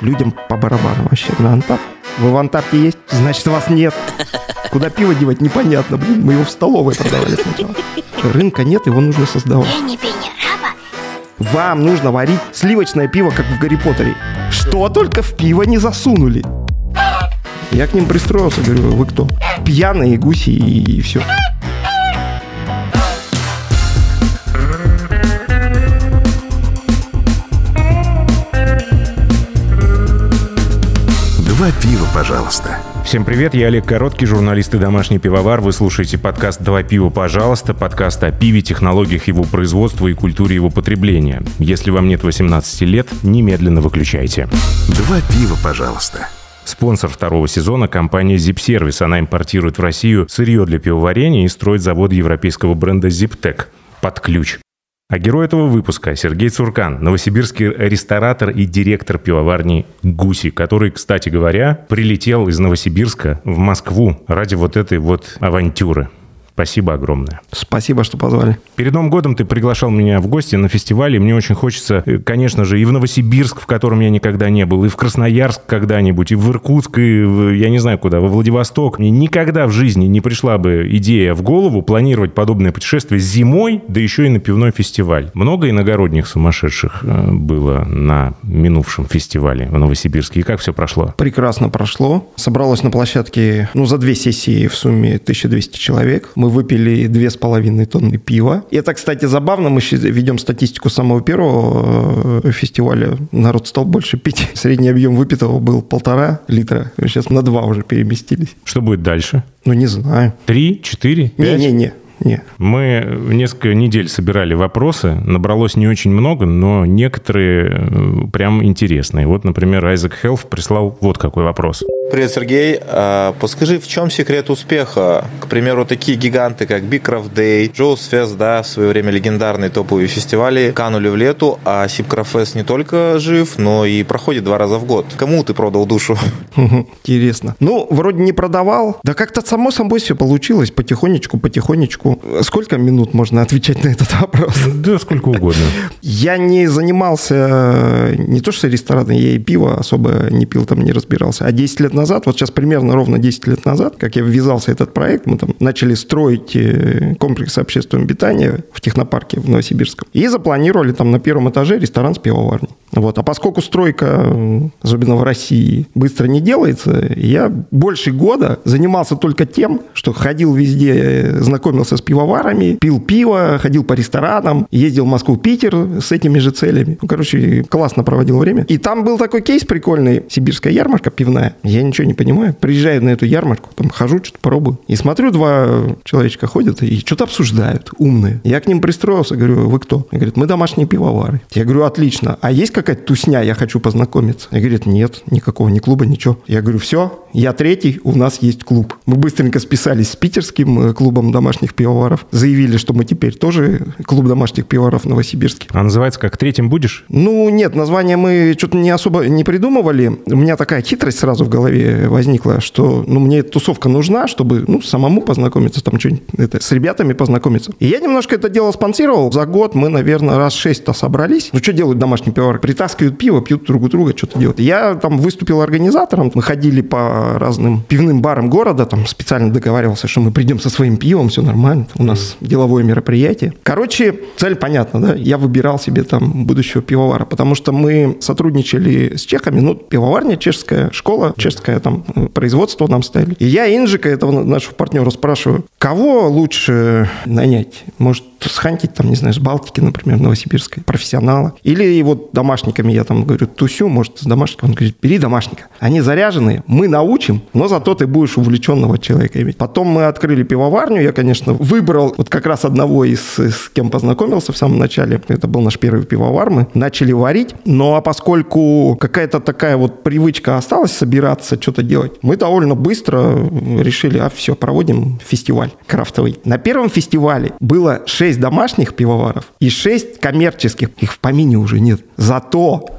людям по барабану вообще на Антап. Вы в Антапте есть? Значит, вас нет. Куда пиво девать, непонятно. Блин, мы его в столовой продавали сначала. Рынка нет, его нужно создавать. Вам нужно варить сливочное пиво, как в Гарри Поттере. Что только в пиво не засунули. Я к ним пристроился, говорю, вы кто? Пьяные гуси и, и все. Два пива, пожалуйста. Всем привет, я Олег Короткий, журналист и домашний пивовар. Вы слушаете подкаст «Два пива, пожалуйста», подкаст о пиве, технологиях его производства и культуре его потребления. Если вам нет 18 лет, немедленно выключайте. Два пива, пожалуйста. Спонсор второго сезона – компания Zip Service. Она импортирует в Россию сырье для пивоварения и строит завод европейского бренда ZipTech под ключ. А герой этого выпуска – Сергей Цуркан, новосибирский ресторатор и директор пивоварни «Гуси», который, кстати говоря, прилетел из Новосибирска в Москву ради вот этой вот авантюры. Спасибо огромное. Спасибо, что позвали. Перед Новым годом ты приглашал меня в гости на фестивале. Мне очень хочется, э, конечно же, и в Новосибирск, в котором я никогда не был, и в Красноярск когда-нибудь, и в Иркутск, и в, я не знаю куда, во Владивосток. Мне никогда в жизни не пришла бы идея в голову планировать подобное путешествие зимой, да еще и на пивной фестиваль. Много иногородних сумасшедших э, было на минувшем фестивале в Новосибирске. И как все прошло? Прекрасно прошло. Собралось на площадке, ну, за две сессии в сумме 1200 человек. Мы выпили две с половиной тонны пива. И это, кстати, забавно. Мы ведем статистику самого первого э, фестиваля. Народ стал больше пить. Средний объем выпитого был полтора литра. Сейчас на два уже переместились. Что будет дальше? Ну, не знаю. Три, четыре, пять? Не-не-не. Нет. Мы несколько недель собирали вопросы. Набралось не очень много, но некоторые э, прям интересные. Вот, например, Айзек Хелф прислал вот какой вопрос. Привет, Сергей. А, подскажи, в чем секрет успеха? К примеру, такие гиганты, как Big Craft Day, Joe's Fest, да, в свое время легендарные топовые фестивали, канули в лету, а Сипкраф Fest не только жив, но и проходит два раза в год. Кому ты продал душу? Интересно. Ну, вроде не продавал. Да как-то само собой все получилось. Потихонечку, потихонечку. Сколько минут можно отвечать на этот вопрос? Да, сколько угодно. Я не занимался э, не то что рестораном, я и пиво особо не пил, там не разбирался. А 10 лет назад, вот сейчас примерно ровно 10 лет назад, как я ввязался в этот проект, мы там начали строить э, комплекс общественного питания в технопарке в Новосибирском. И запланировали там на первом этаже ресторан с пивоварней. Вот. А поскольку стройка, особенно в России, быстро не делается, я больше года занимался только тем, что ходил везде, э, знакомился с пивоварами, пил пиво, ходил по ресторанам, ездил в Москву, Питер с этими же целями. Ну, короче, классно проводил время. И там был такой кейс прикольный, сибирская ярмарка пивная. Я ничего не понимаю. Приезжаю на эту ярмарку, там хожу, что-то пробую. И смотрю, два человечка ходят и что-то обсуждают, умные. Я к ним пристроился, говорю, вы кто? Они говорят, мы домашние пивовары. Я говорю, отлично. А есть какая-то тусня, я хочу познакомиться? Они говорят, нет, никакого, ни клуба, ничего. Я говорю, все, я третий, у нас есть клуб. Мы быстренько списались с питерским э, клубом домашних пивоваров. Заявили, что мы теперь тоже клуб домашних пивоваров в Новосибирске. А называется как «Третьим будешь»? Ну, нет, название мы что-то не особо не придумывали. У меня такая хитрость сразу в голове возникла, что ну, мне тусовка нужна, чтобы ну, самому познакомиться, там что-нибудь это, с ребятами познакомиться. И я немножко это дело спонсировал. За год мы, наверное, раз шесть-то собрались. Ну, что делают домашние пивовары? Притаскивают пиво, пьют друг у друга, что-то делают. Я там выступил организатором. Мы ходили по разным пивным барам города, там специально договаривался, что мы придем со своим пивом, все нормально. У нас деловое мероприятие. Короче, цель понятна, да? Я выбирал себе там будущего пивовара, потому что мы сотрудничали с чехами, ну, пивоварня чешская, школа чешская, там, производство нам ставили. И я Инжика, этого нашего партнера, спрашиваю, кого лучше нанять? Может, схантить, там, не знаю, с Балтики, например, Новосибирской, профессионала. Или вот домашниками я там говорю, тусю, может, с домашником. Он говорит, бери домашника. Они заряженные, мы научим, но зато ты будешь увлеченного человека иметь. Потом мы открыли пивоварню, я, конечно, выбрал вот как раз одного из, с кем познакомился в самом начале. Это был наш первый пивовар, мы начали варить. Но а поскольку какая-то такая вот привычка осталась собираться, что-то делать, мы довольно быстро решили, а все, проводим фестиваль крафтовый. На первом фестивале было 6 домашних пивоваров и 6 коммерческих. Их в помине уже нет. Зато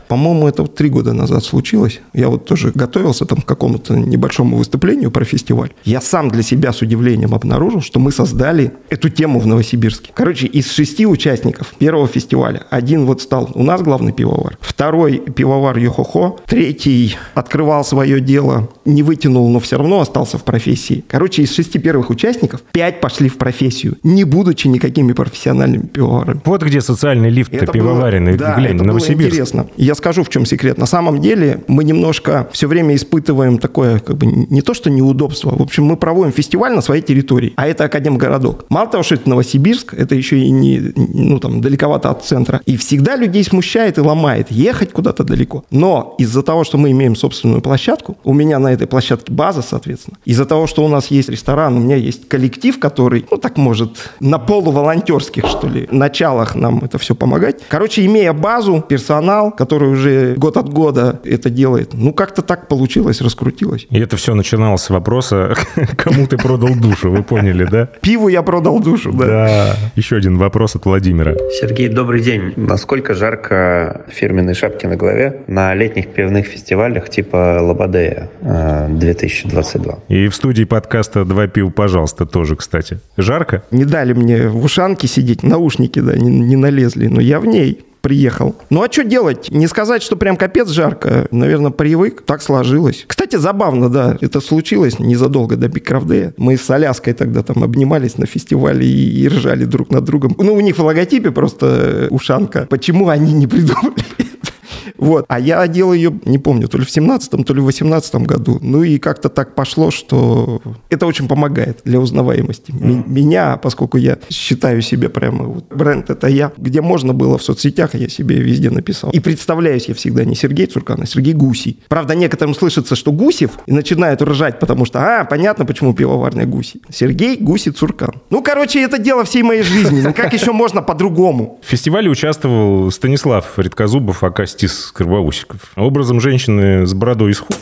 По-моему, это вот три года назад случилось. Я вот тоже готовился там к какому-то небольшому выступлению про фестиваль. Я сам для себя с удивлением обнаружил, что мы создали эту тему в Новосибирске. Короче, из шести участников первого фестиваля один вот стал у нас главный пивовар, второй пивовар Йохохо, третий открывал свое дело, не вытянул, но все равно остался в профессии. Короче, из шести первых участников пять пошли в профессию, не будучи никакими профессиональными пивоварами. Вот где социальный лифт Это пивоваренный. да, Глянь, Новосибирск. Интересно. Я скажу, в чем секрет. На самом деле мы немножко все время испытываем такое, как бы, не то что неудобство. В общем, мы проводим фестиваль на своей территории, а это Академгородок. Мало того, что это Новосибирск, это еще и не, ну, там, далековато от центра. И всегда людей смущает и ломает ехать куда-то далеко. Но из-за того, что мы имеем собственную площадку, у меня на этой площадке база, соответственно, из-за того, что у нас есть ресторан, у меня есть коллектив, который, ну, так может, на полуволонтерских, что ли, началах нам это все помогать. Короче, имея базу, персонал, который уже год от года это делает, ну, как-то так получилось, раскрутилось. И это все начиналось с вопроса, кому ты продал душу, вы поняли, да? Пиву я продал душу, да. Да. Еще один вопрос от Владимира. Сергей, добрый день. Насколько жарко фирменной шапки на голове на летних пивных фестивалях типа Лободея э, 2022? И в студии подкаста «Два пива, пожалуйста» тоже, кстати. Жарко? Не дали мне в ушанке сидеть, наушники, да, не, не налезли, но я в ней приехал. Ну а что делать? Не сказать, что прям капец жарко. Наверное, привык. Так сложилось. Кстати, забавно, да. Это случилось незадолго до Day. Мы с Аляской тогда там обнимались на фестивале и, и ржали друг над другом. Ну, у них в логотипе просто ушанка. Почему они не придумали? Вот. А я одел ее, не помню, то ли в 17-м, то ли в 18 году. Ну и как-то так пошло, что это очень помогает для узнаваемости. М- Меня, поскольку я считаю себя прямо вот, бренд это я, где можно было в соцсетях, я себе везде написал. И представляюсь я всегда не Сергей Цуркан, а Сергей Гусей. Правда, некоторым слышится, что Гусев, и начинают ржать, потому что, а, понятно, почему пивоварня Гуси. Сергей Гуси Цуркан. Ну, короче, это дело всей моей жизни. Ну, как еще можно по-другому? В фестивале участвовал Станислав Редкозубов, ака Стис Карбоусиков. Образом женщины с бородой из ху...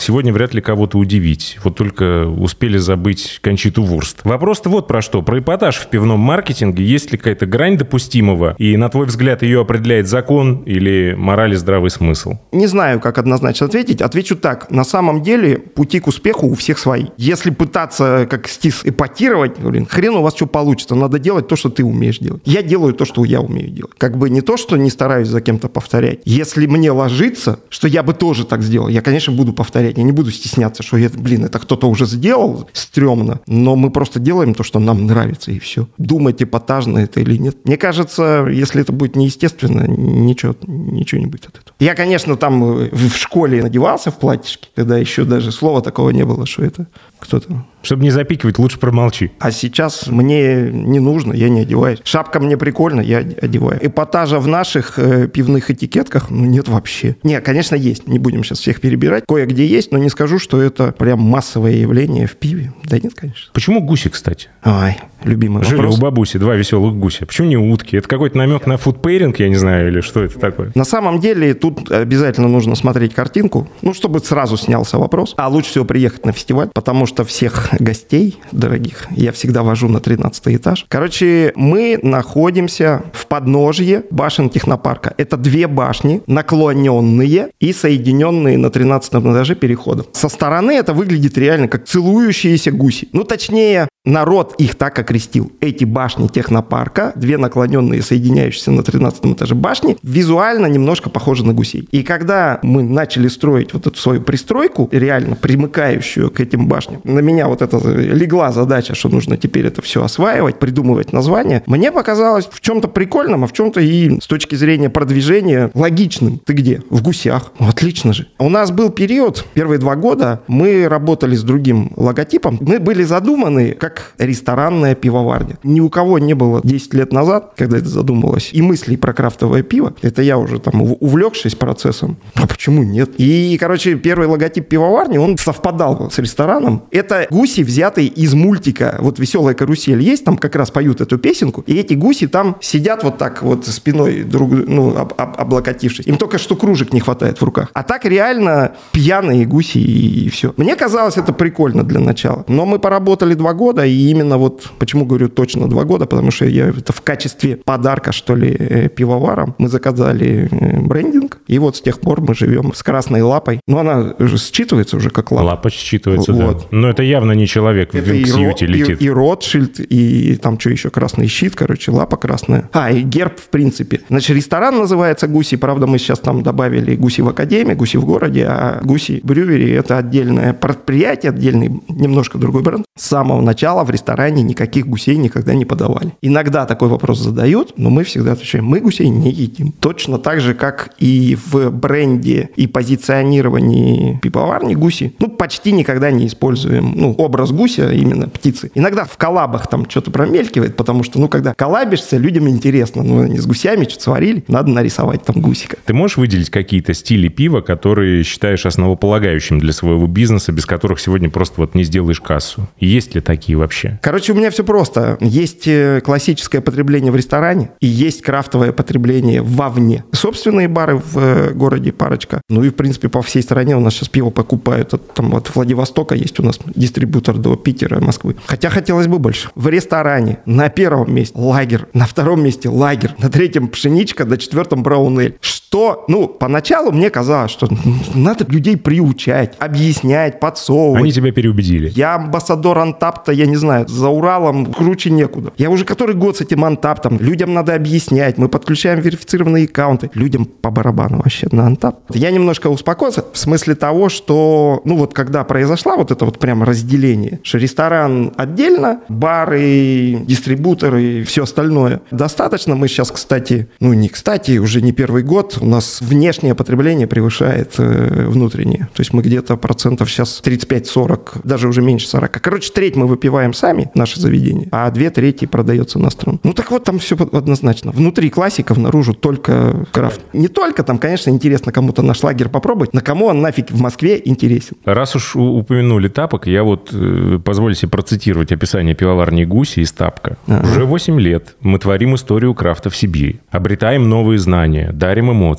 Сегодня вряд ли кого-то удивить. Вот только успели забыть Кончиту Вурст. Вопрос-то вот про что. Про эпатаж в пивном маркетинге. Есть ли какая-то грань допустимого? И, на твой взгляд, ее определяет закон или мораль и здравый смысл? Не знаю, как однозначно ответить. Отвечу так. На самом деле пути к успеху у всех свои. Если пытаться, как стис, эпатировать, блин, хрен у вас что получится. Надо делать то, что ты умеешь делать. Я делаю то, что я умею делать. Как бы не то, что не стараюсь за кем-то повторять. Если мне ложится, что я бы тоже так сделал, я, конечно, буду повторять. Я не буду стесняться, что, я, блин, это кто-то уже сделал, стрёмно. Но мы просто делаем то, что нам нравится, и все. Думать, эпатажно это или нет. Мне кажется, если это будет неестественно, ничего, ничего не будет от этого. Я, конечно, там э, в школе надевался в платьишке, когда еще даже слова такого не было, что это кто-то Чтобы не запикивать, лучше промолчи. а сейчас мне не нужно, я не одеваюсь. Шапка мне прикольно, я одеваю. Эпатажа в наших э, пивных этикетках ну, нет вообще. Не, конечно, есть. Не будем сейчас всех перебирать. Кое-где есть, но не скажу, что это прям массовое явление в пиве. Да нет, конечно. Почему гуси, кстати? Ай, любимый Жили вопрос. у бабуси два веселых гуся. Почему не утки? Это какой-то намек на фудпейринг, я не знаю, или что это такое? На самом деле тут обязательно нужно смотреть картинку, ну, чтобы сразу снялся вопрос. А лучше всего приехать на фестиваль, потому что всех гостей дорогих я всегда вожу на 13 этаж. Короче, мы находимся в подножье башен технопарка. Это две башни, наклоненные и соединенные на 13 этаже переходом. Со стороны это выглядит реально как целующиеся гуси. Ну, точнее, народ их так окрестил. Эти башни технопарка, две наклоненные, соединяющиеся на 13 этаже башни, визуально немножко похожи на гусей. И когда мы начали строить вот эту свою пристройку, реально примыкающую к этим башням, на меня вот это легла задача, что нужно теперь это все осваивать, придумывать названия, мне показалось в чем-то прикольным, а в чем-то и с точки зрения продвижения логичным. Ты где? В гусях. Ну, отлично же. У нас был период, первые два года, мы работали с другим логотипом. Мы были задуманы как ресторанная пивоварня. Ни у кого не было 10 лет назад, когда это задумалось, и мыслей про крафтовое пиво. Это я уже там ув- увлекшись процессом. А почему нет? И, короче, первый логотип пивоварни, он совпадал с рестораном. Это гуси, взятые из мультика. Вот «Веселая карусель» есть, там как раз поют эту песенку. И эти гуси там сидят вот так вот спиной друг, ну, об- об- облокотившись. Им только что кружек не хватает в руках. А так реально пьяные гуси и, все. Мне казалось это прикольно для начала. Но мы поработали два года, года, и именно вот, почему говорю точно два года, потому что я это в качестве подарка, что ли, э, пивоварам, мы заказали э, брендинг, и вот с тех пор мы живем с красной лапой. Но она же считывается уже как лапа. Лапа считывается, Вот. да. Но это явно не человек в Это и, винксьюте летит. и, и Ротшильд, и там что еще, красный щит, короче, лапа красная. А, и герб, в принципе. Значит, ресторан называется «Гуси», правда, мы сейчас там добавили «Гуси в Академии», «Гуси в городе», а «Гуси Брювери» — это отдельное предприятие, отдельный, немножко другой бренд. С самого начала в ресторане никаких гусей никогда не подавали. Иногда такой вопрос задают, но мы всегда отвечаем, мы гусей не едим. Точно так же, как и в бренде и позиционировании пивоварни гуси, ну, почти никогда не используем, ну, образ гуся, именно птицы. Иногда в коллабах там что-то промелькивает, потому что, ну, когда коллабишься, людям интересно. Ну, они с гусями что-то сварили, надо нарисовать там гусика. Ты можешь выделить какие-то стили пива, которые считаешь основополагающим для своего бизнеса, без которых сегодня просто вот не сделаешь кассу? Есть ли такие вообще? Короче, у меня все просто. Есть э, классическое потребление в ресторане и есть крафтовое потребление вовне. Собственные бары в э, городе парочка. Ну и, в принципе, по всей стране у нас сейчас пиво покупают. От, там, от Владивостока есть у нас дистрибутор до Питера, Москвы. Хотя хотелось бы больше. В ресторане на первом месте лагерь, на втором месте лагерь, на третьем пшеничка, на четвертом браунель. Что? Ну, поначалу мне казалось, что надо людей приучать, объяснять, подсовывать. Они тебя переубедили. Я амбассадор Антапта, я не знаю, за Уралом круче некуда. Я уже который год с этим Антаптом. Людям надо объяснять. Мы подключаем верифицированные аккаунты. Людям по барабану вообще на Антап. Я немножко успокоился в смысле того, что, ну вот когда произошла вот это вот прямо разделение, что ресторан отдельно, бары, дистрибуторы и все остальное. Достаточно. Мы сейчас, кстати, ну не кстати, уже не первый год, у нас внешнее потребление превышает э, внутреннее. То есть мы где-то процентов сейчас 35-40, даже уже меньше 40. Короче, треть мы выпиваем сами, наше заведение, а две трети продается на страну. Ну так вот, там все однозначно. Внутри классиков, наружу только крафт. Не только там, конечно, интересно кому-то наш лагерь попробовать, на кому он нафиг в Москве интересен. Раз уж упомянули тапок, я вот э, позволю себе процитировать описание пивоварни Гуси из тапка. Уже 8 лет мы творим историю крафта в Сибири. Обретаем новые знания, дарим эмоции,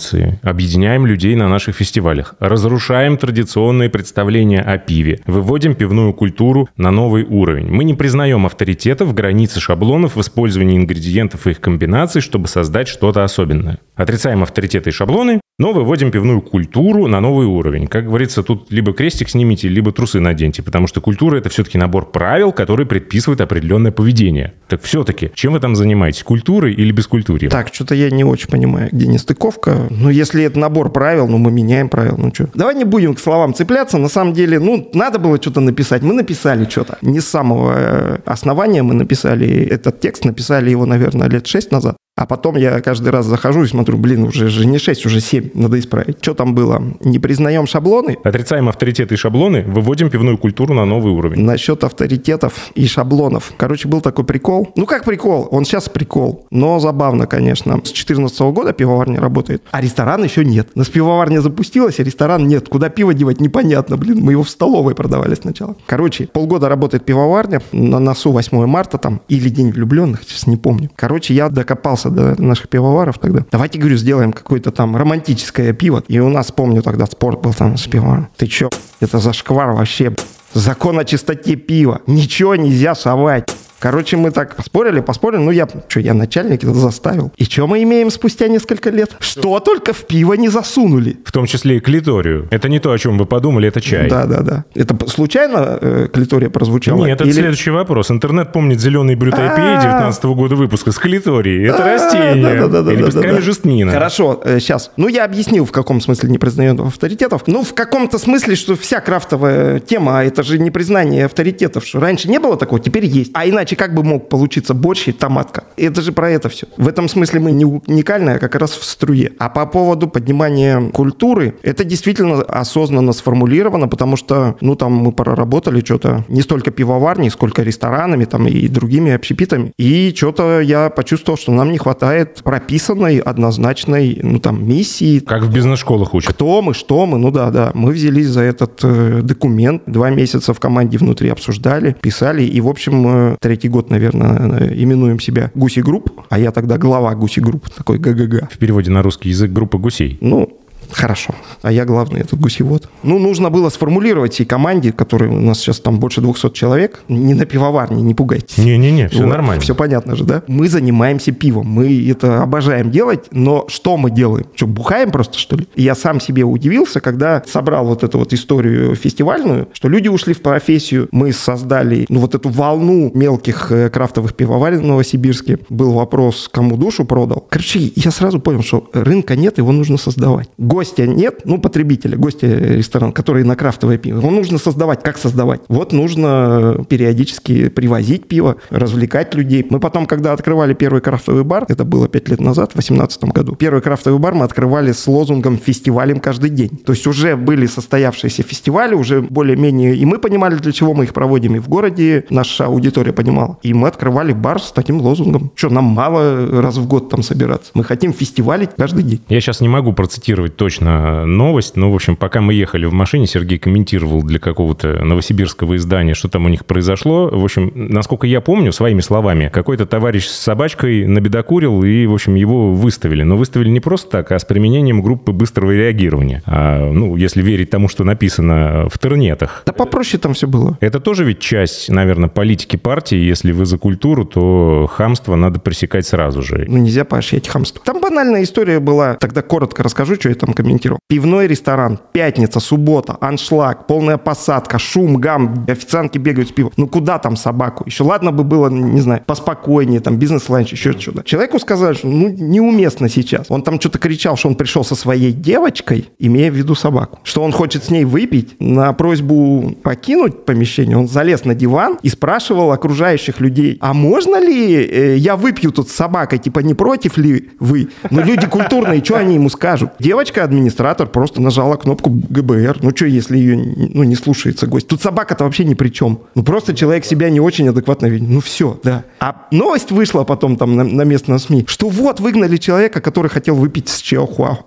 объединяем людей на наших фестивалях, разрушаем традиционные представления о пиве, выводим пивную культуру на новый уровень. Мы не признаем авторитетов, границы шаблонов в использовании ингредиентов и их комбинаций, чтобы создать что-то особенное. Отрицаем авторитеты и шаблоны, но выводим пивную культуру на новый уровень. Как говорится, тут либо крестик снимите, либо трусы наденьте, потому что культура — это все-таки набор правил, которые предписывают определенное поведение. Так все-таки, чем вы там занимаетесь? Культурой или бескультурьем? Так, что-то я не очень понимаю, где нестыковка. Ну, если это набор правил, ну, мы меняем правила, ну что. Давай не будем к словам цепляться. На самом деле, ну, надо было что-то написать. Мы написали что-то. Не с самого э, основания мы написали этот текст. Написали его, наверное, лет шесть назад. А потом я каждый раз захожу и смотрю, блин, уже же не 6, уже 7, надо исправить. Что там было? Не признаем шаблоны? Отрицаем авторитеты и шаблоны, выводим пивную культуру на новый уровень. Насчет авторитетов и шаблонов. Короче, был такой прикол. Ну, как прикол? Он сейчас прикол. Но забавно, конечно. С 2014 года пивоварня работает, а ресторан еще нет. У нас пивоварня запустилась, а ресторан нет. Куда пиво девать, непонятно, блин. Мы его в столовой продавали сначала. Короче, полгода работает пивоварня. На носу 8 марта там. Или День влюбленных, сейчас не помню. Короче, я докопался до наших пивоваров тогда. Давайте, говорю, сделаем какое-то там романтическое пиво. И у нас, помню, тогда спорт был там с пивоваром. Ты чё? Это зашквар вообще. Закон о чистоте пива. Ничего нельзя совать. Короче, мы так поспорили, поспорили. Ну, я, что, я начальник это заставил. И что мы имеем спустя несколько лет? Что только в пиво не засунули. В том числе и клиторию. Это не то, о чем вы подумали, это чай. Да, да, да. Это случайно э, клитория прозвучала? Нет, это Или- следующий вопрос. Интернет помнит зеленый брют IPA 19 года выпуска с клиторией. Это растение. да-да-да-да-да-да. И лепестками жестнина. Хорошо, сейчас. Ну, я объяснил, в каком смысле не признает авторитетов. Ну, в каком-то смысле, что вся крафтовая тема, а это же не признание авторитетов, что раньше не было такого, теперь есть. А иначе как бы мог получиться борщ и томатка? Это же про это все. В этом смысле мы не уникальны, а как раз в струе. А по поводу поднимания культуры, это действительно осознанно сформулировано, потому что, ну, там мы проработали что-то не столько пивоварней, сколько ресторанами там и другими общепитами. И что-то я почувствовал, что нам не хватает прописанной, однозначной, ну, там, миссии, Как в бизнес-школах учат. кто мы, что мы, ну да, да. Мы взялись за этот э, документ, два месяца в команде внутри обсуждали, писали, и, в общем, э, третий год, наверное, именуем себя Гуси Групп, а я тогда глава Гуси Групп, такой ГГГ. В переводе на русский язык группа гусей. Ну, Хорошо. А я главный, этот гусевод. Ну, нужно было сформулировать всей команде, которой у нас сейчас там больше 200 человек, не на пивоварне, не пугайтесь. Не-не-не, все Вот, нормально. Все понятно же, да? Мы занимаемся пивом. Мы это обожаем делать, но что мы делаем? Что, бухаем просто, что ли? И я сам себе удивился, когда собрал вот эту вот историю фестивальную, что люди ушли в профессию, мы создали, ну, вот эту волну мелких э, крафтовых пивоварен в Новосибирске. Был вопрос, кому душу продал. Короче, я сразу понял, что рынка нет, его нужно создавать. Гостя нет, ну, потребителя, гостя ресторан, который на крафтовое пиво. Его нужно создавать. Как создавать? Вот нужно периодически привозить пиво, развлекать людей. Мы потом, когда открывали первый крафтовый бар, это было 5 лет назад, в 2018 году, первый крафтовый бар мы открывали с лозунгом «фестивалем каждый день». То есть уже были состоявшиеся фестивали, уже более-менее, и мы понимали, для чего мы их проводим, и в городе наша аудитория понимала. И мы открывали бар с таким лозунгом. Что, нам мало раз в год там собираться? Мы хотим фестивалить каждый день. Я сейчас не могу процитировать точно новость, но, в общем, пока мы ехали в машине, Сергей комментировал для какого-то новосибирского издания, что там у них произошло. В общем, насколько я помню, своими словами, какой-то товарищ с собачкой набедокурил, и, в общем, его выставили. Но выставили не просто так, а с применением группы быстрого реагирования. А, ну, если верить тому, что написано в тернетах. Да попроще там все было. Это тоже ведь часть, наверное, политики партии. Если вы за культуру, то хамство надо пресекать сразу же. Ну, нельзя поощрять хамство. Там банальная история была. Тогда коротко расскажу, что я там комментировал. Пивной ресторан, пятница, суббота, аншлаг, полная посадка, шум, гам, официантки бегают с пивом. Ну, куда там собаку? Еще ладно бы было, не знаю, поспокойнее, там, бизнес-ланч, еще что-то. Человеку сказали, что, ну, неуместно сейчас. Он там что-то кричал, что он пришел со своей девочкой, имея в виду собаку. Что он хочет с ней выпить. На просьбу покинуть помещение он залез на диван и спрашивал окружающих людей, а можно ли э, я выпью тут с собакой? Типа, не против ли вы? Ну, люди культурные, что они ему скажут? Девочка-администратор просто нажала кнопку ГБР. Ну, что, если ее ну, не слушается гость? Тут собака-то вообще ни при чем. Ну, просто человек себя не очень адекватно видит. Ну, все, да. А новость вышла потом там на, на местном СМИ, что вот выгнали человека, который хотел выпить с Чиохуа.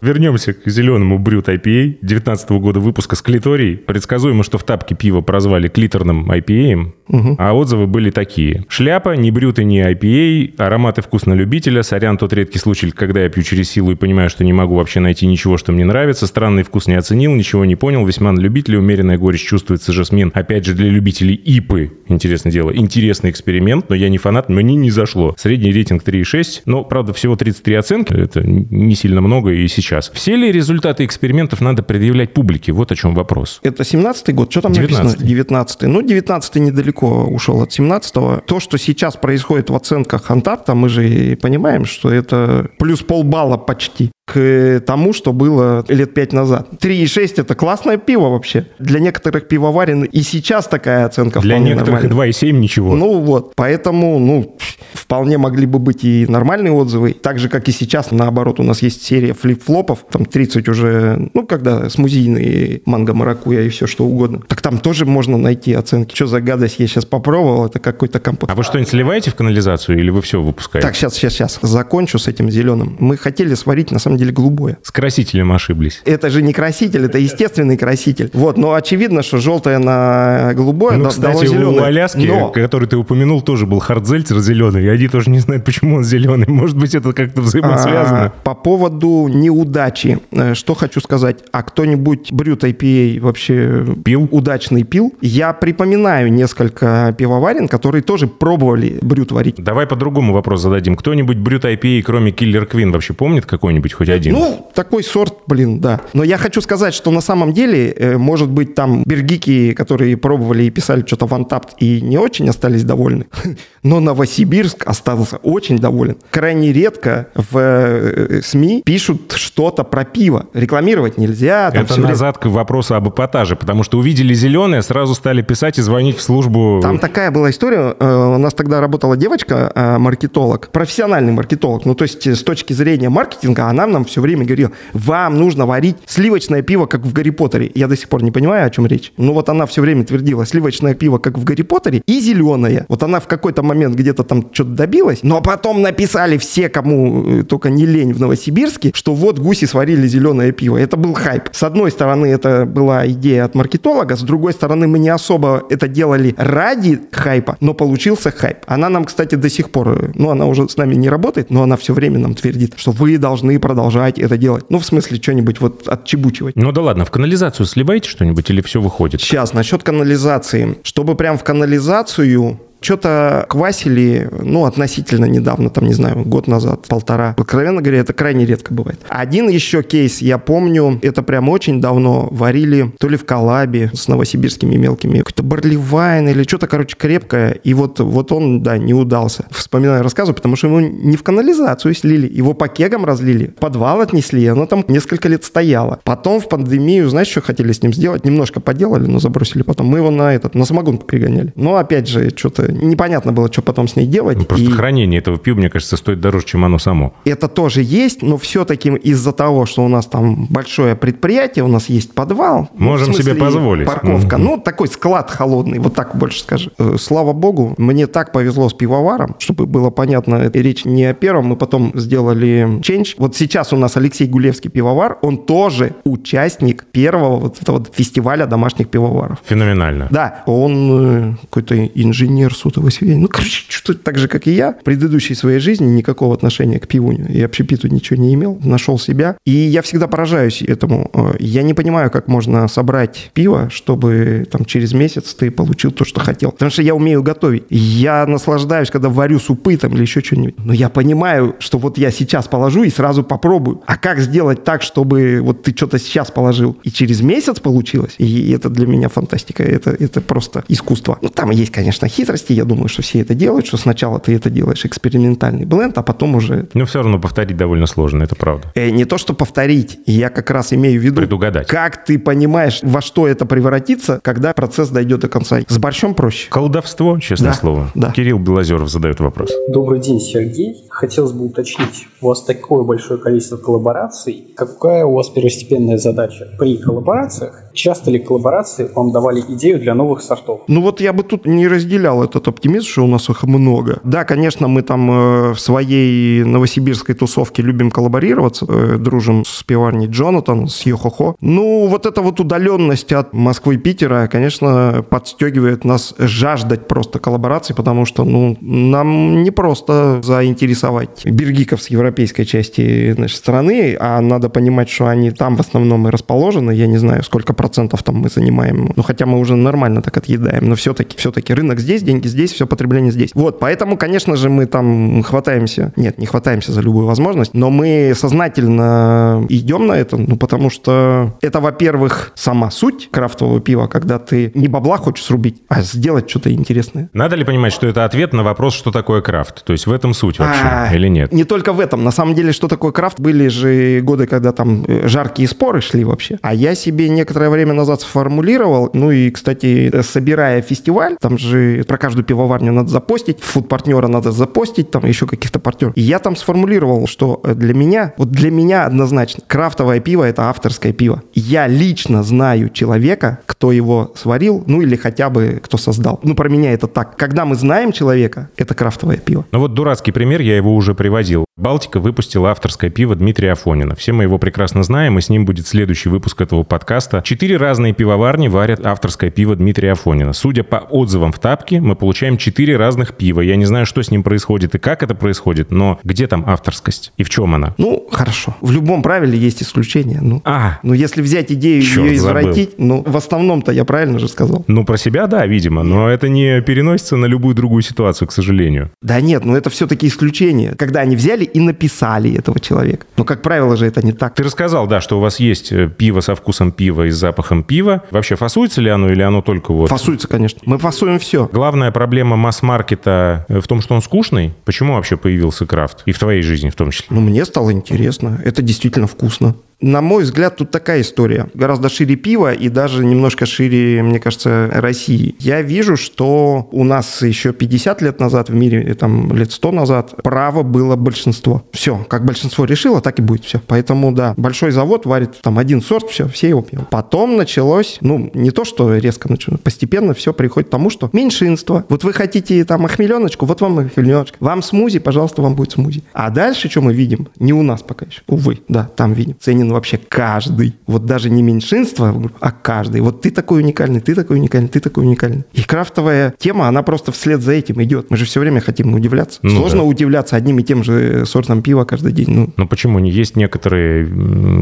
Вернемся к зеленому брют IPA 19 года выпуска с клиторией. Предсказуемо, что в тапке пиво прозвали клиторным IPA, а отзывы были такие. Шляпа, не брют и не IPA, ароматы вкусно любителя, сорян, тот редкий случай, когда я пью через силу и понимаю, что не могу вообще найти ничего, что мне нравится, странный вкус не оценил, ничего не понял, весьма на любителя, умеренная горечь чувствуется жасмин. Опять же, для любителей ипы, интересное дело, интересный эксперимент, но я не фанат, мне не зашло. Средний рейтинг 3,6, но, правда, всего 33 оценки, это не сильно много и сейчас. Все ли результаты экспериментов надо предъявлять публике? Вот о чем вопрос. Это 17-й год? Что там 19-й. написано? 19-й. Ну, 19-й недалеко ушел от 17-го. То, что сейчас происходит в оценках Антарта, мы же и понимаем, что это плюс полбалла почти к тому, что было лет пять назад. 3,6 это классное пиво вообще. Для некоторых пивоварен и сейчас такая оценка Для некоторых и нормальная. 2,7 ничего. Ну вот, поэтому, ну, вполне могли бы быть и нормальные отзывы. Так же, как и сейчас, наоборот, у нас есть серия флип-флопов, там 30 уже, ну, когда смузийные манго маракуя и все что угодно. Так там тоже можно найти оценки. Что за гадость я сейчас попробовал, это какой-то компот. А вы что-нибудь сливаете в канализацию или вы все выпускаете? Так, сейчас, сейчас, сейчас. Закончу с этим зеленым. Мы хотели сварить, на самом деле, голубое. С красителем ошиблись. Это же не краситель, это естественный краситель. Вот, но очевидно, что желтое на голубое Ну, кстати, зеленое. у Аляски, Но- который ты упомянул, тоже был хардзельцер зеленый, и они тоже не знают, почему он зеленый. Может быть, это как-то взаимосвязано. А, По поводу неудачи, э, что хочу сказать. А кто-нибудь брют IPA вообще Пил? удачный пил? Я припоминаю несколько пивоварен, которые тоже пробовали брют варить. Давай по-другому вопрос зададим. Кто-нибудь брют IPA, кроме Killer Queen, вообще помнит какой-нибудь хоть один? Ну, такой сорт, блин, да. Но я хочу сказать, что на самом деле, э, может быть, там бергики, которые пробовали и писали что-то в Антапт и не очень остались довольны. Но Новосибирск остался очень доволен. Крайне редко в э, СМИ пишут что-то про пиво. Рекламировать нельзя. это всё время- назад к вопросу об эпатаже, потому что увидели зеленое, сразу стали писать и звонить в службу. Там такая была история. э, У нас тогда работала девочка, э, маркетолог, профессиональный маркетолог. Ну, то есть э, с точки зрения маркетинга она нам все время говорила, вам нужно варить сливочное пиво, как в Гарри Поттере. Я до сих пор не понимаю, о чем речь. Ну, вот она все время твердила, сливочное пиво, как в Гарри Поттере, и зеленое. Вот она в какой-то момент где-то там что-то добилась, но потом написали все, кому э, только не лень в Новосибирске, что вот гуси сварили зеленое пиво. Это был хайп. С одной стороны, это была идея от маркетолога, с другой стороны, мы не особо это делали ради хайпа, но получился хайп. Она нам, кстати, до сих пор, э, ну, она уже с нами не работает, но она все время нам твердит, что вы должны продолжать продолжать это делать. Ну, в смысле, что-нибудь вот отчебучивать. Ну да ладно, в канализацию сливаете что-нибудь или все выходит? Сейчас, насчет канализации. Чтобы прям в канализацию что-то квасили, ну, относительно недавно, там, не знаю, год назад, полтора. Откровенно говоря, это крайне редко бывает. Один еще кейс, я помню, это прям очень давно варили, то ли в коллабе с новосибирскими мелкими, какой-то барливайн или что-то, короче, крепкое, и вот, вот он, да, не удался. Вспоминаю, рассказываю, потому что его не в канализацию слили, его по кегам разлили, в подвал отнесли, оно там несколько лет стояло. Потом в пандемию, знаешь, что хотели с ним сделать? Немножко поделали, но забросили потом. Мы его на этот, на самогонку пригоняли. Но опять же, что-то непонятно было, что потом с ней делать. Ну, просто И хранение этого пива, мне кажется, стоит дороже, чем оно само. Это тоже есть, но все-таки из-за того, что у нас там большое предприятие, у нас есть подвал. ну, Можем смысле, себе позволить. Парковка. Мгм. Ну, такой склад холодный, вот так больше скажи. Э, Слава богу, мне так повезло с пивоваром, чтобы было понятно, это речь не о первом, мы потом сделали change. Вот сейчас у нас Алексей Гулевский пивовар, он тоже участник первого вот этого фестиваля домашних пивоваров. Феноменально. Да, он э, какой-то инженер сотовой связи. Ну, короче, что-то так же, как и я. В предыдущей своей жизни никакого отношения к пиву и общепиту ничего не имел. Нашел себя. И я всегда поражаюсь этому. Э, Я не понимаю, как можно собрать пиво, чтобы там через месяц ты получил то, что хотел. Потому что я умею готовить. Я наслаждаюсь, когда варю супы там или еще что-нибудь. Но я понимаю, что вот я сейчас положу и сразу попробую. А как сделать так, чтобы вот ты что-то сейчас положил и через месяц получилось? И это для меня фантастика. Это, это просто искусство. Ну, там есть, конечно, хитрости. Я думаю, что все это делают, что сначала ты это делаешь экспериментальный бленд, а потом уже Но все равно повторить довольно сложно, это правда. Э, не то, что повторить, я как раз имею в виду, Предугадать. как ты понимаешь, во что это превратится, когда процесс дойдет до конца. С борщом проще. Колдовство, честное Да, слово. да. Кирилл Белозеров задает вопрос. Добрый день, Сергей. Хотелось бы уточнить, у вас такое большое количество коллабораций. Какая у вас первостепенная задача при коллаборациях? Часто ли коллаборации вам давали идею для новых сортов? Ну вот я бы тут не разделял этот оптимизм, что у нас их много. Да, конечно, мы там э, в своей новосибирской тусовке любим коллаборироваться, э, дружим с пиварней Джонатан, с Йохохо. Ну, вот эта вот удаленность от Москвы и Питера, конечно, подстегивает нас жаждать просто коллабораций, потому что, ну, нам не просто заинтересовать бергиков с европейской части значит, страны, а надо понимать, что они там в основном и расположены. Я не знаю, сколько процентов там мы занимаем. Ну, хотя мы уже нормально так отъедаем, но все-таки, все-таки рынок здесь, деньги здесь, все потребление здесь. Вот, поэтому, конечно же, мы там хватаемся, нет, не хватаемся за любую возможность, но мы сознательно идем на это, ну, потому что это, во-первых, сама суть крафтового пива, когда ты не бабла хочешь срубить, а сделать что-то интересное. Надо ли понимать, что это ответ на вопрос, что такое крафт? То есть в этом суть вообще А, или нет? Не только в этом. На самом деле, что такое крафт? Были же годы, когда там э, жаркие споры шли вообще. А я себе некоторое время назад сформулировал, ну и, кстати, э, собирая фестиваль, там же про каждую пивоварню надо запостить, фуд-партнера надо запостить, там еще каких-то партнеров. И я там сформулировал, что э, для меня, вот для меня однозначно, крафтовое пиво – это авторское пиво. Я лично знаю человека, кто его сварил, ну или хотя бы кто создал. Ну, про меня это так. Когда мы знаем человека, это крафтовое пиво. Ну вот дурацкий пример, я его уже приводил. Балтика выпустила авторское пиво Дмитрия Афонина. Все мы его прекрасно знаем, и с ним будет следующий выпуск этого подкаста. Четыре разные пивоварни варят авторское пиво Дмитрия Афонина. Судя по отзывам в тапке, мы получаем четыре разных пива. Я не знаю, что с ним происходит и как это происходит, но где там авторскость и в чем она? Ну, хорошо. В любом правиле есть исключения. Ну, А, ну если взять идею и ее забыл. извратить, ну, в основном-то я правильно же сказал. ну про себя, да, видимо, но это не переносится на любую другую ситуацию, к сожалению. Да нет, ну это все-таки исключение. Когда они взяли и написали этого человека. Но, как правило же, это не так. Ты рассказал, да, что у вас есть э, пиво со вкусом пива и с запахом пива. Вообще фасуется ли оно или оно только вот... Фасуется, конечно. Мы фасуем все. Главная проблема масс-маркета э, в том, что он скучный. Почему вообще появился крафт? И в твоей жизни в том числе. Ну, мне стало интересно. Это действительно вкусно. На мой взгляд, тут такая история. Гораздо шире пива и даже немножко шире, мне кажется, России. Я вижу, что у нас еще 50 лет назад в мире, там лет 100 назад, право было большинство. Все, как большинство решило, так и будет все. Поэтому, да, большой завод варит там один сорт, все, все его пьют. Потом началось, ну, не то, что резко началось, постепенно все приходит к тому, что меньшинство. Вот вы хотите там охмеленочку, вот вам охмеленочка. Вам смузи, пожалуйста, вам будет смузи. А дальше что мы видим? Не у нас пока еще. Увы, да, там видим. Ценнинг ценен вообще каждый. Вот даже не меньшинство, а каждый. Вот ты такой уникальный, ты такой уникальный, ты такой уникальный. И крафтовая тема, она просто вслед за этим идет. Мы же все время хотим удивляться. Ну Сложно да. удивляться одним и тем же сортом пива каждый день. Ну, Ну почему? Есть некоторые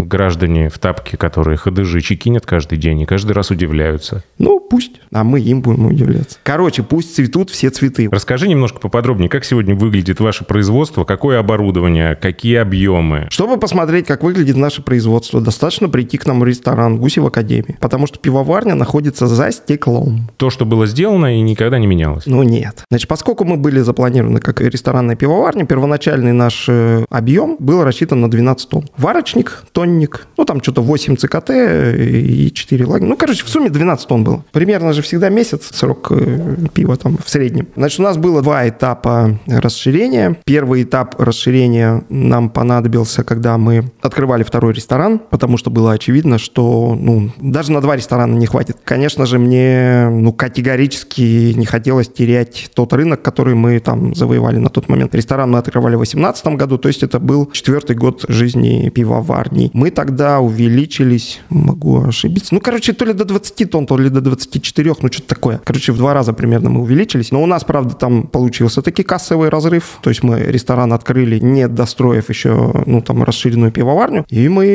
граждане в тапке, которые ходыжи чекинят каждый день и каждый раз удивляются. ну, пусть. А мы им будем удивляться. Короче, пусть цветут все цветы. Расскажи немножко поподробнее, как сегодня выглядит ваше производство, какое оборудование, какие объемы. Чтобы посмотреть, как выглядит наше производство, достаточно прийти к нам в ресторан «Гуси в Академии», потому что пивоварня находится за стеклом. То, что было сделано и никогда не менялось. Ну нет. Значит, поскольку мы были запланированы как ресторанная пивоварня, первоначальный наш э, объем был рассчитан на 12 тонн. Варочник, тонник, ну там что-то 8 ЦКТ и 4 лаги. Ну, короче, в сумме 12 тонн было. Примерно же всегда месяц срок э, пива там в среднем. Значит, у нас было два этапа расширения. Первый этап расширения нам понадобился, когда мы открывали второй ресторан, потому что было очевидно, что ну, даже на два ресторана не хватит. Конечно же, мне ну, категорически не хотелось терять тот рынок, который мы там завоевали на тот момент. Ресторан мы открывали в 2018 году, то есть это был четвертый год жизни пивоварни. Мы тогда увеличились, могу ошибиться, ну, короче, то ли до 20 тонн, то ли до 24, ну, что-то такое. Короче, в два раза примерно мы увеличились. Но у нас, правда, там получился таки кассовый разрыв. То есть мы ресторан открыли, не достроив еще, ну, там, расширенную пивоварню. И мы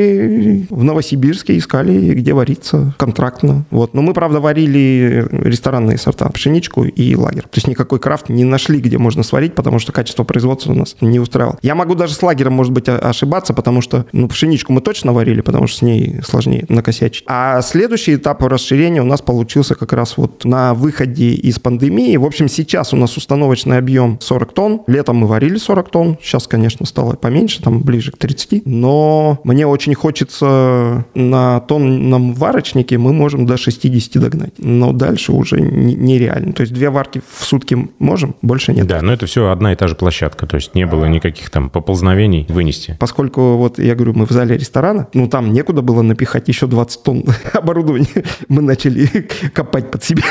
в Новосибирске искали, где вариться контрактно. Вот. Но мы, правда, варили ресторанные сорта, пшеничку и лагер. То есть никакой крафт не нашли, где можно сварить, потому что качество производства у нас не устраивало. Я могу даже с лагером, может быть, ошибаться, потому что, ну, пшеничку мы точно варили, потому что с ней сложнее накосячить. А следующий этап расширения у нас получился как раз вот на выходе из пандемии. В общем, сейчас у нас установочный объем 40 тонн. Летом мы варили 40 тонн. Сейчас, конечно, стало поменьше, там ближе к 30. Но мне очень хочется на тонном варочнике мы можем до 60 догнать. Но дальше уже не- нереально. То есть две варки в сутки можем, больше нет. Да, но это все одна и та же площадка, то есть не было никаких там поползновений вынести. Поскольку вот я говорю, мы в зале ресторана, ну там некуда было напихать еще 20 тонн оборудования. Мы начали копать под себя.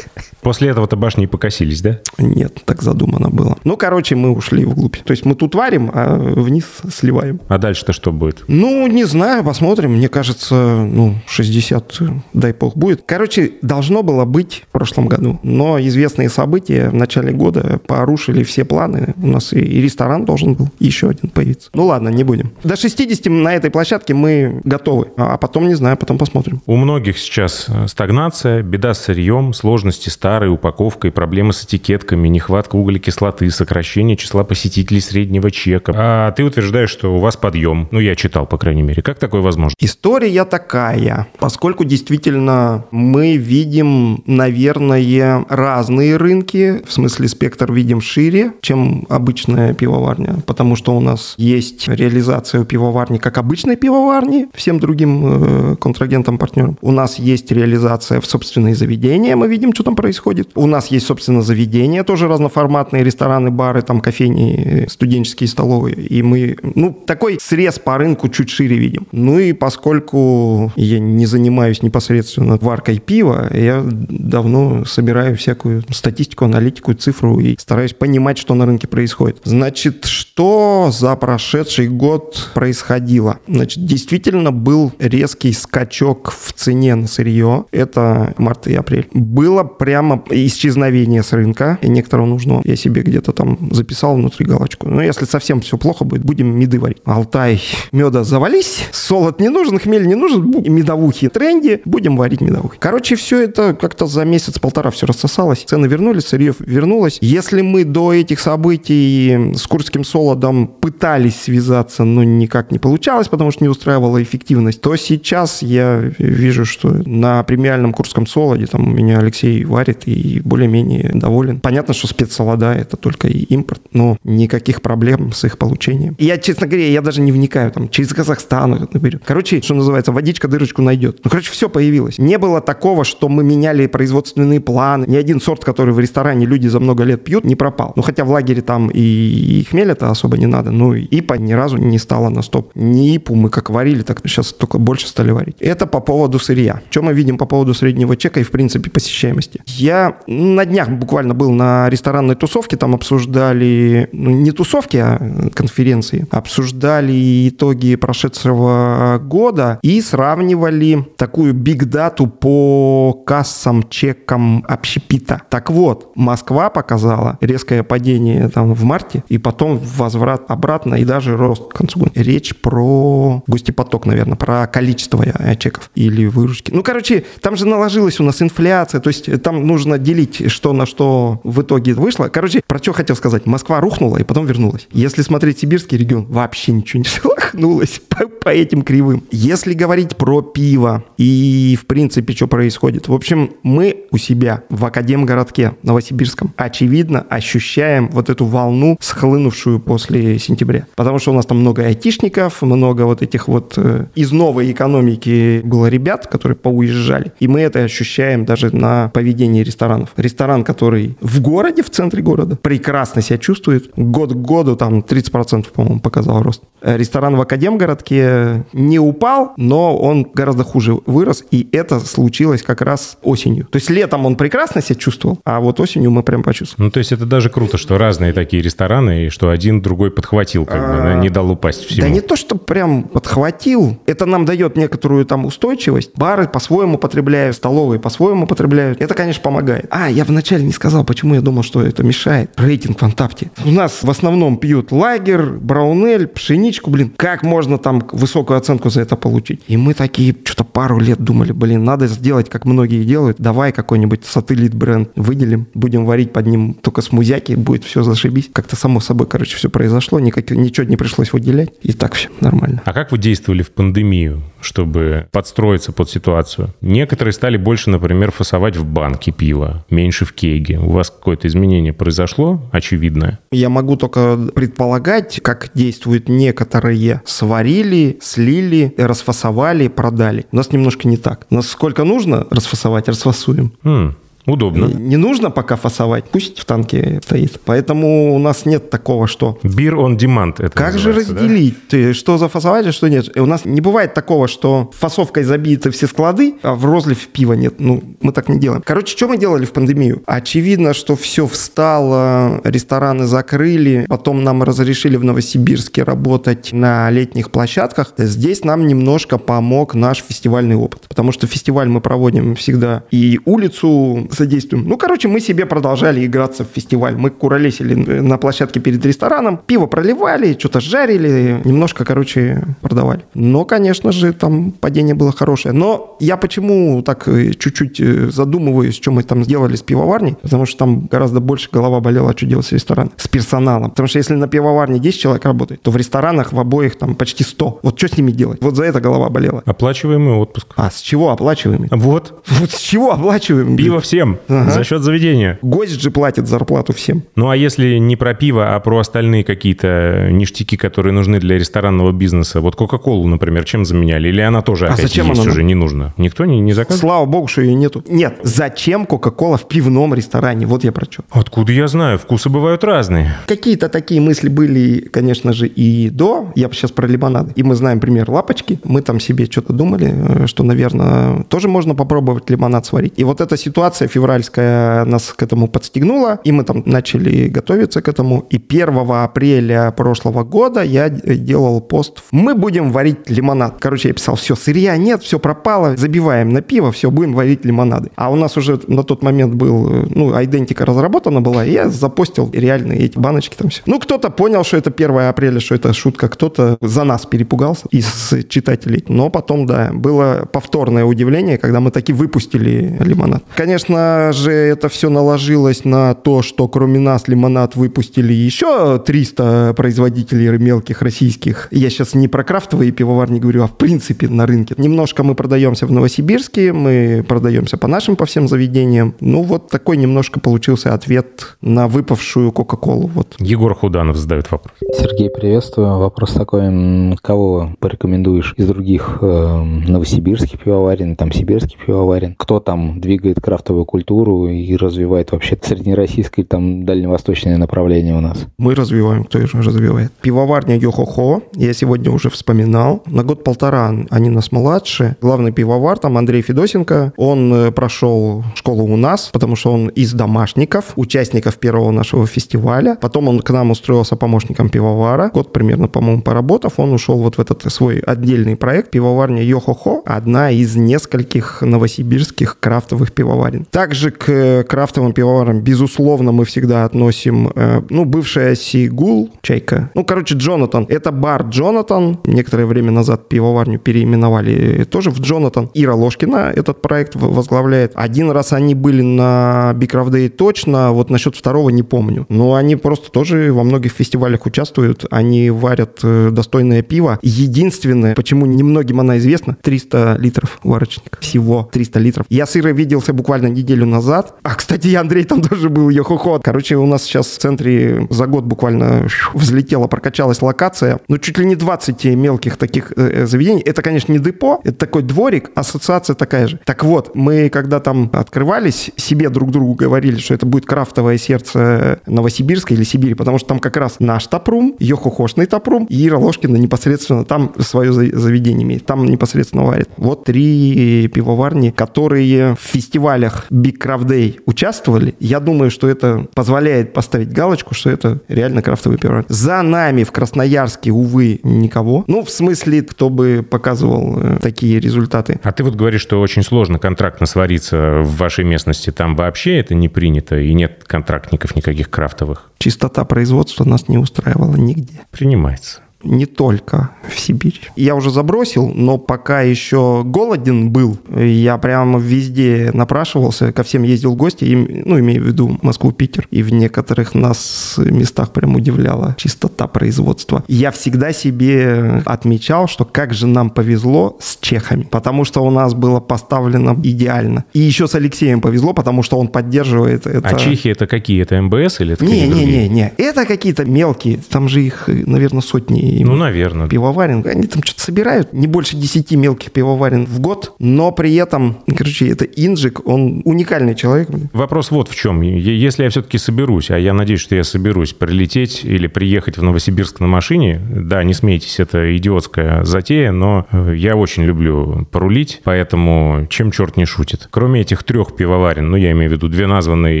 После этого-то башни и покосились, да? Нет, так задумано было. Ну, короче, мы ушли вглубь. То есть мы тут варим, а вниз сливаем. А дальше-то что будет? Ну, не знаю, посмотрим. Мне кажется, ну, 60, дай бог, будет. Короче, должно было быть в прошлом году. Но известные события в начале года порушили все планы. У нас и, ресторан должен был еще один появиться. Ну, ладно, не будем. До 60 на этой площадке мы готовы. А потом, не знаю, потом посмотрим. У многих сейчас э, стагнация, беда с сырьем, сложности старой упаковкой, проблемы с этикетками, нехватка углекислоты, сокращение числа посетителей среднего чека. А ты утверждаешь, что у вас подъем. Ну, я читал, по крайней мере. Как такое возможно? История такая, поскольку действительно мы видим, наверное, разные рынки, в смысле спектр видим шире, чем обычная пивоварня, потому что у нас есть реализация у пивоварни как обычной пивоварни, всем другим э, контрагентам, партнерам. У нас есть реализация в собственные заведения, мы видим, что там происходит. У нас есть, собственно, заведения тоже разноформатные, рестораны, бары, там кофейни, э, студенческие столовые. И мы, ну, такой срез по рынку чуть шире видим. Ну и поскольку я не занимаюсь непосредственно варкой пива, я давно собираю всякую статистику, аналитику, цифру и стараюсь понимать, что на рынке происходит. Значит, что за прошедший год происходило? Значит, действительно был резкий скачок в цене на сырье. Это март и апрель. Было прямо исчезновение с рынка и некоторого нужного. Я себе где-то там записал внутри галочку. Но если совсем все плохо будет, будем меды варить. Алтай, меда завались, солод не нужен, хмель не нужен, медовухи тренде, будем варить медовухи. Короче, все это как-то за месяц-полтора все рассосалось. Цены вернулись, сырье вернулось. Если мы до этих событий с курским солодом пытались связаться, но никак не получалось, потому что не устраивала эффективность, то сейчас я вижу, что на премиальном курском солоде там у меня Алексей варит и более-менее доволен. Понятно, что спецсолода это только и импорт, но никаких проблем с их получением. Я, честно говоря, я даже не вникаю, там, через Казахстан, например. Короче, что называется, водичка дырочку найдет. Ну, короче, все появилось. Не было такого, что мы меняли производственные планы. Ни один сорт, который в ресторане люди за много лет пьют, не пропал. Ну, хотя в лагере там и, и хмеля-то особо не надо. Ну, и ипа ни разу не стала на стоп. Не ипу мы как варили, так сейчас только больше стали варить. Это по поводу сырья. Что мы видим по поводу среднего чека и, в принципе, посещаемости? Я Я на днях буквально был на ресторанной тусовке, там обсуждали, ну, не тусовки, а конференции, обсуждали итоги прошедшего года и сравнивали такую биг-дату по кассам, чекам общепита. Так вот, Москва показала резкое падение там в марте и потом возврат обратно и даже рост к концу года. Речь про гостепоток, наверное, про количество чеков или выручки. Ну, короче, там же наложилась у нас инфляция, то есть там нужно делить, что на что в итоге вышло. Короче, про что хотел сказать. Москва рухнула и потом вернулась. Если смотреть сибирский регион, вообще ничего не шелохнулось по, по этим кривым. Если говорить про пиво и, в принципе, что происходит. В общем, мы у себя в Академгородке Новосибирском очевидно ощущаем вот эту волну, схлынувшую после сентября. Потому что у нас там много айтишников, много вот этих вот э, из новой экономики было ребят, которые поуезжали. И мы это ощущаем даже на поведении ресторанов. Ресторан, который в городе, в центре города, прекрасно себя чувствует. Год к году там 30%, по-моему, показал рост. Э, ресторан в Академгородке не упал, но он гораздо хуже вырос, и это случилось как раз осенью. То есть летом он прекрасно себя чувствовал, а вот осенью мы прям почувствовали. Ну, то есть это даже круто, что разные такие рестораны, и что один другой подхватил, как бы, да, не дал упасть всему. Да не то, что прям подхватил. Это нам дает некоторую там устойчивость. Бары по-своему потребляют, столовые по-своему потребляют. Это, конечно, помогает. А, я вначале не сказал, почему я думал, что это мешает. Рейтинг в Антапте. У нас в основном пьют лагер, браунель, пшеничку. Блин, как можно там высокую оценку за это получить? И мы такие что-то пару лет думали, блин, надо сделать, как многие делают. Давай какой-нибудь сателлит бренд выделим, будем варить под ним только смузяки, будет все зашибись. Как-то само собой, короче, все произошло, никак, ничего не пришлось выделять. И так все нормально. А как вы действовали в пандемию, чтобы подстроиться под ситуацию? Некоторые стали больше, например, фасовать в банке пива, меньше в кеге. У вас какое-то изменение произошло, очевидное? Я могу только предполагать, как действуют некоторые. Сварили, слили, расфасовали, продали. У нас немножко не так. У нас сколько нужно расфасовать, расфасуем. М, удобно. Не, нужно пока фасовать, пусть в танке стоит. Поэтому у нас нет такого, что Beer on demand это как же да? разделить, ты, что за фасовать, а что нет? И у нас не бывает такого, что фасовкой забиты все склады, а в розлив пива нет. Ну, мы так не делаем. Короче, что мы делали в пандемию? Очевидно, что все встало, рестораны закрыли, потом нам разрешили в Новосибирске работать на летних площадках. Здесь нам немножко помог наш фестивальный опыт, потому что фестиваль мы проводим всегда и улицу содействуем. Ну, короче, мы себе продолжали играться в фестиваль. Мы куролесили на площадке перед рестораном, пиво проливали, что-то жарили, немножко, короче, продавали. Но, конечно же, там падение было хорошее. Но я почему так э, чуть-чуть э, задумываюсь, что мы там сделали с пивоварней, потому что там гораздо больше голова болела, что делать с рестораном, с персоналом. Потому что если на пивоварне 10 человек работает, то в ресторанах в обоих там почти 100. Вот что с ними делать? Вот за это голова болела. Оплачиваемый отпуск. А с чего оплачиваем? Вот, Вот с чего оплачиваем? пиво всем Ага. за счет заведения. Гость же платит зарплату всем. Ну а если не про пиво, а про остальные какие-то ништяки, которые нужны для ресторанного бизнеса, вот Кока-Колу, например, чем заменяли? Или она тоже А опять зачем есть она уже, не нужна? Никто не, не заказывает? Слава богу, что ее нету. Нет, зачем Кока-Кола в пивном ресторане? Вот я про что. Откуда я знаю? Вкусы бывают разные. Какие-то такие мысли были, конечно же, и до. Я сейчас про лимонады. И мы знаем пример лапочки. Мы там себе что-то думали, э, что, наверное, тоже можно попробовать лимонад сварить. И вот эта ситуация февральская нас к этому подстегнула. И мы там начали готовиться к этому. И 1 апреля прошлого года я делал пост. Мы будем варить лимонад. Короче, я писал, все, сырья нет, все пропало, забиваем на пиво, все, будем варить лимонады. А у нас уже на тот момент был, ну, айдентика разработана была, и я запостил реально эти баночки там все. Ну, кто-то понял, что это 1 апреля, что это шутка, кто-то за нас перепугался из читателей. Но потом, да, было повторное удивление, когда мы таки выпустили лимонад. Конечно же, это все наложилось на то, что кроме нас лимонад выпустили еще 300 производителей мелких российских. Я сейчас не про крафтовые пивоварни говорю, а в принципе на рынке. Немножко мы продаемся в Новосибирске, мы продаемся по нашим, по всем заведениям. Ну, вот такой немножко получился ответ на выпавшую Кока-Колу. Вот. Егор Худанов задает вопрос. Сергей, приветствую. Вопрос такой, кого порекомендуешь из других э, новосибирских пивоварен, там сибирских пивоварен? Кто там двигает крафтовую культуру и развивает вообще среднероссийское, там, дальневосточное направление у нас. Мы развиваем, кто же развивает. Пивоварня Йохохо, я сегодня уже вспоминал. На год-полтора они нас младше. Главный пивовар там Андрей Федосенко. Он э, прошел школу у нас, потому что он из домашников, участников первого нашего фестиваля. Потом он к нам устроился помощником пивовара. Год примерно, по-моему, поработав, он ушел вот в этот свой отдельный проект пивоварня Йохохо. Одна из нескольких новосибирских крафтовых пивоварен. Также к крафтовым пивоварам, безусловно, мы всегда относим, э, ну, бывшая Сигул, Чайка. Ну, короче, Джонатан. Это бар Джонатан. Некоторое время назад пивоварню переименовали тоже в Джонатан. Ира Ложкина этот проект возглавляет. Один раз они были на Day точно, вот насчет второго не помню. Но они просто тоже во многих фестивалях участвуют. Они варят э, достойное пиво. Единственное, почему немногим она известна, 300 литров варочник. Всего 300 литров. Я с Ирой виделся буквально неделю назад. А, кстати, и Андрей там тоже был, йо-хо-хо. Короче, у нас сейчас в центре за год буквально взлетела, прокачалась локация. Ну, чуть ли не 20 мелких таких э, заведений. Это, конечно, не депо, это такой дворик, ассоциация такая же. Так вот, мы когда там открывались, себе друг другу говорили, что это будет крафтовое сердце Новосибирска или Сибири, потому что там как раз наш топрум, Йохохошный топрум, и Ира Ложкина непосредственно там свое заведение имеет, там непосредственно варит. Вот три пивоварни, которые в фестивалях Big Craft Day участвовали. Я думаю, что это позволяет поставить галочку, что это реально крафтовый пивоварни. За нами в Красноярске, увы, никого. Ну, в смысле, кто бы показывал э, такие результаты. А ты вот говоришь, что очень сложно контрактно свариться в вашей местности. Там вообще это не принято и нет контрактников никаких крафтовых. Чистота производства нас не устраивала нигде. Принимается не только в Сибири. Я уже забросил, но пока еще голоден был, я прямо везде напрашивался, ко всем ездил в гости, и, ну, имею в виду Москву, Питер, и в некоторых нас местах прям удивляла чистота производства. Я всегда себе отмечал, что как же нам повезло с чехами, потому что у нас было поставлено идеально. И еще с Алексеем повезло, потому что он поддерживает это. А чехи это какие? Это МБС или это не, не, не, не. Это какие-то мелкие, там же их, наверное, сотни ну, наверное. пивоварен. Они там что-то собирают, не больше 10 мелких пивоварен в год, но при этом, короче, это Инжик, он уникальный человек. Вопрос вот в чем. Если я все-таки соберусь, а я надеюсь, что я соберусь прилететь или приехать в Новосибирск на машине, да, не смейтесь, это идиотская затея, но э, я очень люблю порулить, поэтому чем черт не шутит. Кроме этих трех пивоварен, ну, я имею в виду две названные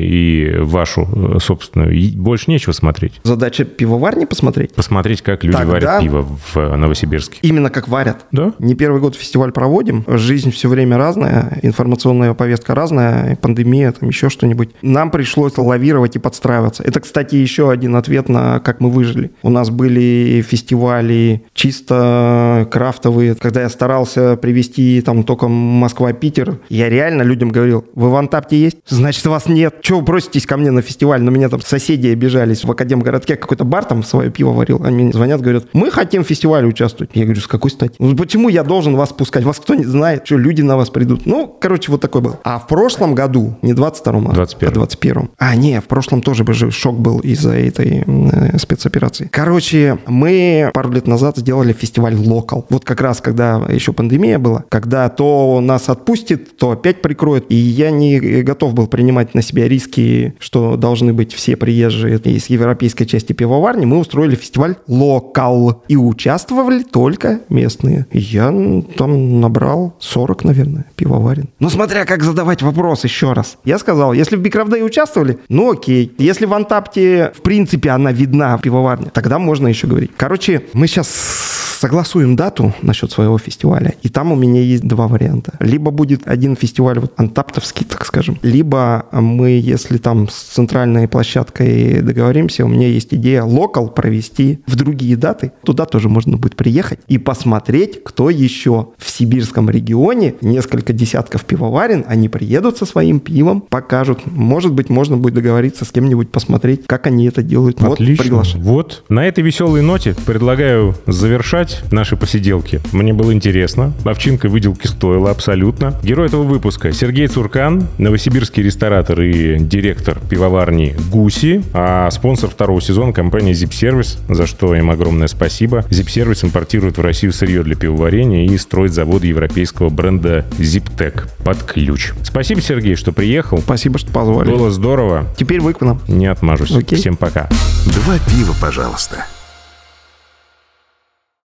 и вашу э, собственную, больше нечего смотреть. Задача пивоварни посмотреть? Посмотреть, как люди варят пиво в Новосибирске. Именно как варят. Да? Не первый год фестиваль проводим. Жизнь все время разная, информационная повестка разная, пандемия, там еще что-нибудь. Нам пришлось лавировать и подстраиваться. Это, кстати, еще один ответ на как мы выжили. У нас были фестивали чисто крафтовые. Когда я старался привести там только Москва-Питер, я реально людям говорил, вы в Антапте есть? Значит, вас нет. Чего вы проситесь ко мне на фестиваль? На меня там соседи обижались в Академгородке. Какой-то бар там свое пиво варил. Они мне звонят, говорят, мы хотим в фестивале участвовать. Я говорю, с какой стати? Ну, почему я должен вас пускать? Вас кто не знает, что люди на вас придут. Ну, короче, вот такой был. А в прошлом году, не 22-м, а 21 21 А, не, в прошлом тоже бы же шок был из-за этой э, спецоперации. Короче, мы пару лет назад сделали фестиваль Локал. Вот как раз, когда еще пандемия была, когда то нас отпустит, то опять прикроют. И я не готов был принимать на себя риски, что должны быть все приезжие из европейской части пивоварни. Мы устроили фестиваль Локал. И участвовали только местные. Я там набрал 40, наверное, пивоварен. Ну, смотря как задавать вопрос еще раз. Я сказал, если в Бикрафдее участвовали, ну окей. Если в Антапте, в принципе, она видна, пивоварня, тогда можно еще говорить. Короче, мы сейчас согласуем дату насчет своего фестиваля, и там у меня есть два варианта. Либо будет один фестиваль вот антаптовский, так скажем, либо мы, если там с центральной площадкой договоримся, у меня есть идея локал провести в другие даты. Туда тоже можно будет приехать и посмотреть, кто еще в сибирском регионе, несколько десятков пивоварен, они приедут со своим пивом, покажут. Может быть, можно будет договориться с кем-нибудь, посмотреть, как они это делают. Отлично. Вот, приглашаю. Вот, на этой веселой ноте предлагаю завершать продолжать наши посиделки. Мне было интересно. Овчинка выделки стоила абсолютно. Герой этого выпуска Сергей Цуркан, новосибирский ресторатор и директор пивоварни «Гуси», а спонсор второго сезона компания Zip Service, за что им огромное спасибо. Zip Service импортирует в Россию сырье для пивоварения и строит заводы европейского бренда Ziptec под ключ. Спасибо, Сергей, что приехал. Спасибо, что позвали. Было здорово. Теперь вы к нам. Не отмажусь. Окей. Всем пока. Два пива, пожалуйста.